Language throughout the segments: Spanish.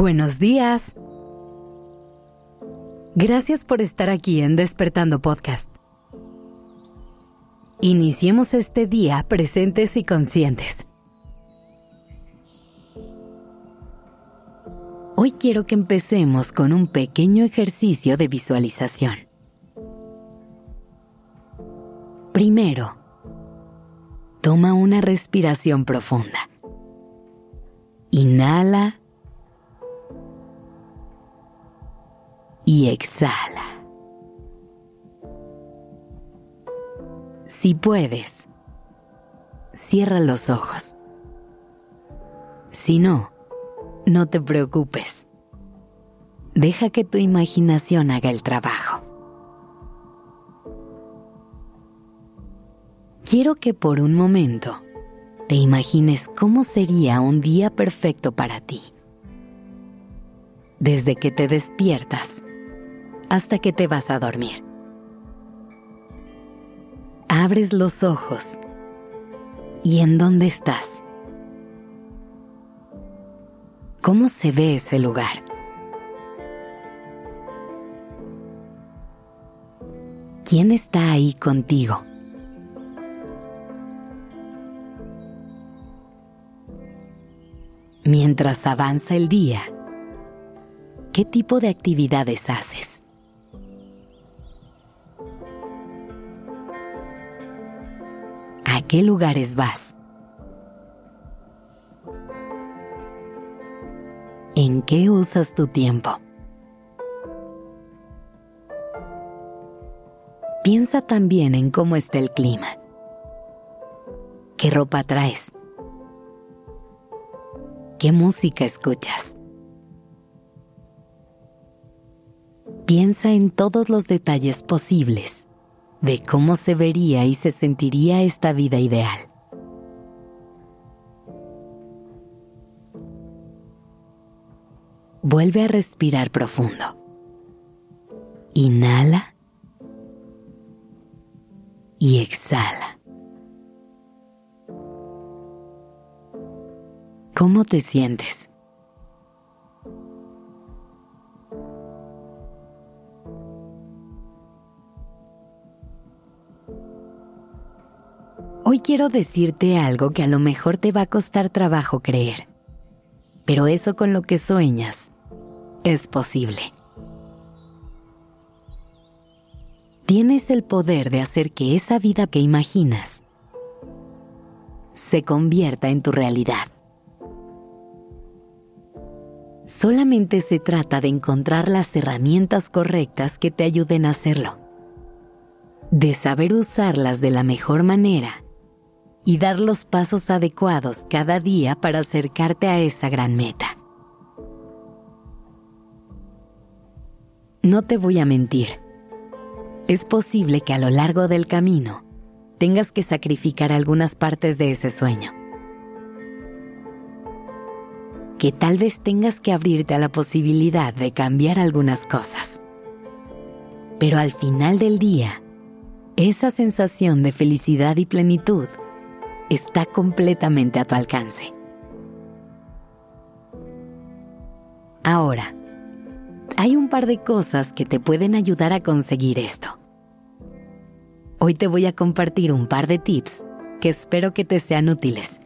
Buenos días. Gracias por estar aquí en Despertando Podcast. Iniciemos este día presentes y conscientes. Hoy quiero que empecemos con un pequeño ejercicio de visualización. Primero, toma una respiración profunda. Inhala y exhala. Si puedes, cierra los ojos. Si no, no te preocupes. Deja que tu imaginación haga el trabajo. Quiero que por un momento te imagines cómo sería un día perfecto para ti. Desde que te despiertas hasta que te vas a dormir. Abres los ojos. ¿Y en dónde estás? ¿Cómo se ve ese lugar? ¿Quién está ahí contigo? Mientras avanza el día, ¿qué tipo de actividades haces? Qué lugares vas? ¿En qué usas tu tiempo? Piensa también en cómo está el clima. ¿Qué ropa traes? ¿Qué música escuchas? Piensa en todos los detalles posibles de cómo se vería y se sentiría esta vida ideal. Vuelve a respirar profundo. Inhala y exhala. ¿Cómo te sientes? Hoy quiero decirte algo que a lo mejor te va a costar trabajo creer, pero eso con lo que sueñas es posible. Tienes el poder de hacer que esa vida que imaginas se convierta en tu realidad. Solamente se trata de encontrar las herramientas correctas que te ayuden a hacerlo, de saber usarlas de la mejor manera y dar los pasos adecuados cada día para acercarte a esa gran meta. No te voy a mentir. Es posible que a lo largo del camino tengas que sacrificar algunas partes de ese sueño. Que tal vez tengas que abrirte a la posibilidad de cambiar algunas cosas. Pero al final del día, esa sensación de felicidad y plenitud está completamente a tu alcance. Ahora, hay un par de cosas que te pueden ayudar a conseguir esto. Hoy te voy a compartir un par de tips que espero que te sean útiles.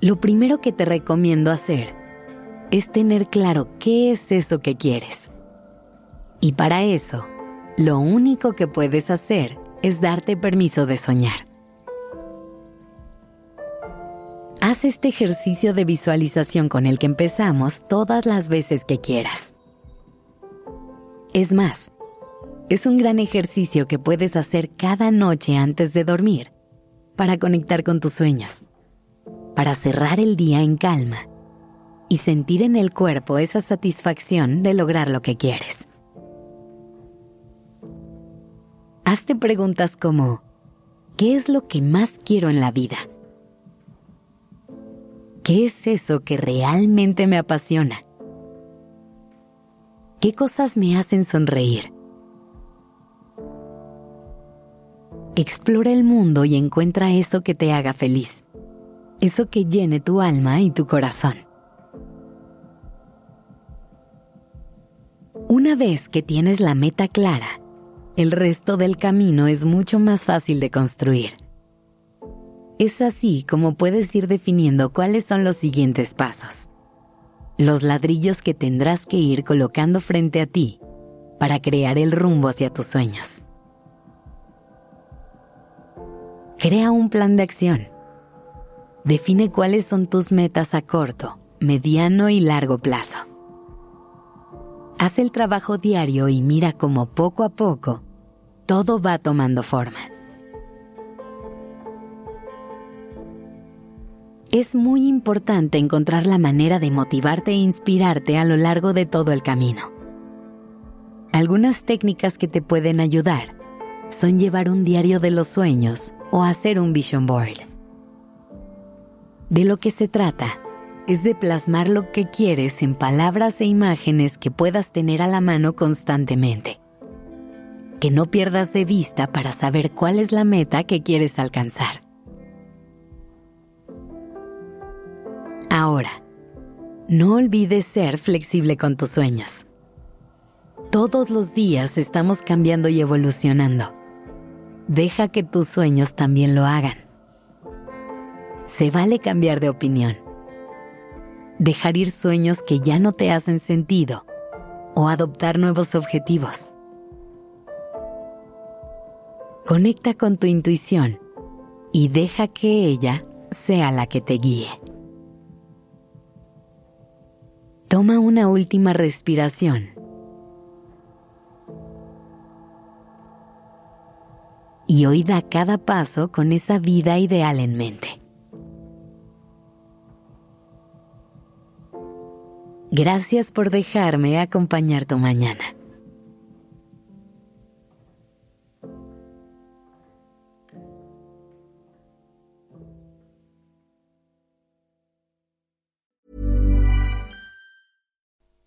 Lo primero que te recomiendo hacer es tener claro qué es eso que quieres. Y para eso, lo único que puedes hacer es darte permiso de soñar. Haz este ejercicio de visualización con el que empezamos todas las veces que quieras. Es más, es un gran ejercicio que puedes hacer cada noche antes de dormir para conectar con tus sueños, para cerrar el día en calma y sentir en el cuerpo esa satisfacción de lograr lo que quieres. Hazte preguntas como, ¿qué es lo que más quiero en la vida? ¿Qué es eso que realmente me apasiona? ¿Qué cosas me hacen sonreír? Explora el mundo y encuentra eso que te haga feliz. eso que llene tu alma y tu corazón. Una vez que tienes la meta clara, el resto del camino es mucho más fácil de construir. Es así como puedes ir definiendo cuáles son los siguientes pasos. Los ladrillos que tendrás que ir colocando frente a ti para crear el rumbo hacia tus sueños. Crea un plan de acción. Define cuáles son tus metas a corto, mediano y largo plazo. Haz el trabajo diario y mira cómo poco a poco todo va tomando forma. Es muy importante encontrar la manera de motivarte e inspirarte a lo largo de todo el camino. Algunas técnicas que te pueden ayudar son llevar un diario de los sueños o hacer un vision board. De lo que se trata es de plasmar lo que quieres en palabras e imágenes que puedas tener a la mano constantemente. Que no pierdas de vista para saber cuál es la meta que quieres alcanzar. Ahora, no olvides ser flexible con tus sueños. Todos los días estamos cambiando y evolucionando. Deja que tus sueños también lo hagan. Se vale cambiar de opinión. Dejar ir sueños que ya no te hacen sentido o adoptar nuevos objetivos. Conecta con tu intuición y deja que ella sea la que te guíe. Toma una última respiración. Y hoy da cada paso con esa vida ideal en mente. Gracias por dejarme acompañar tu mañana.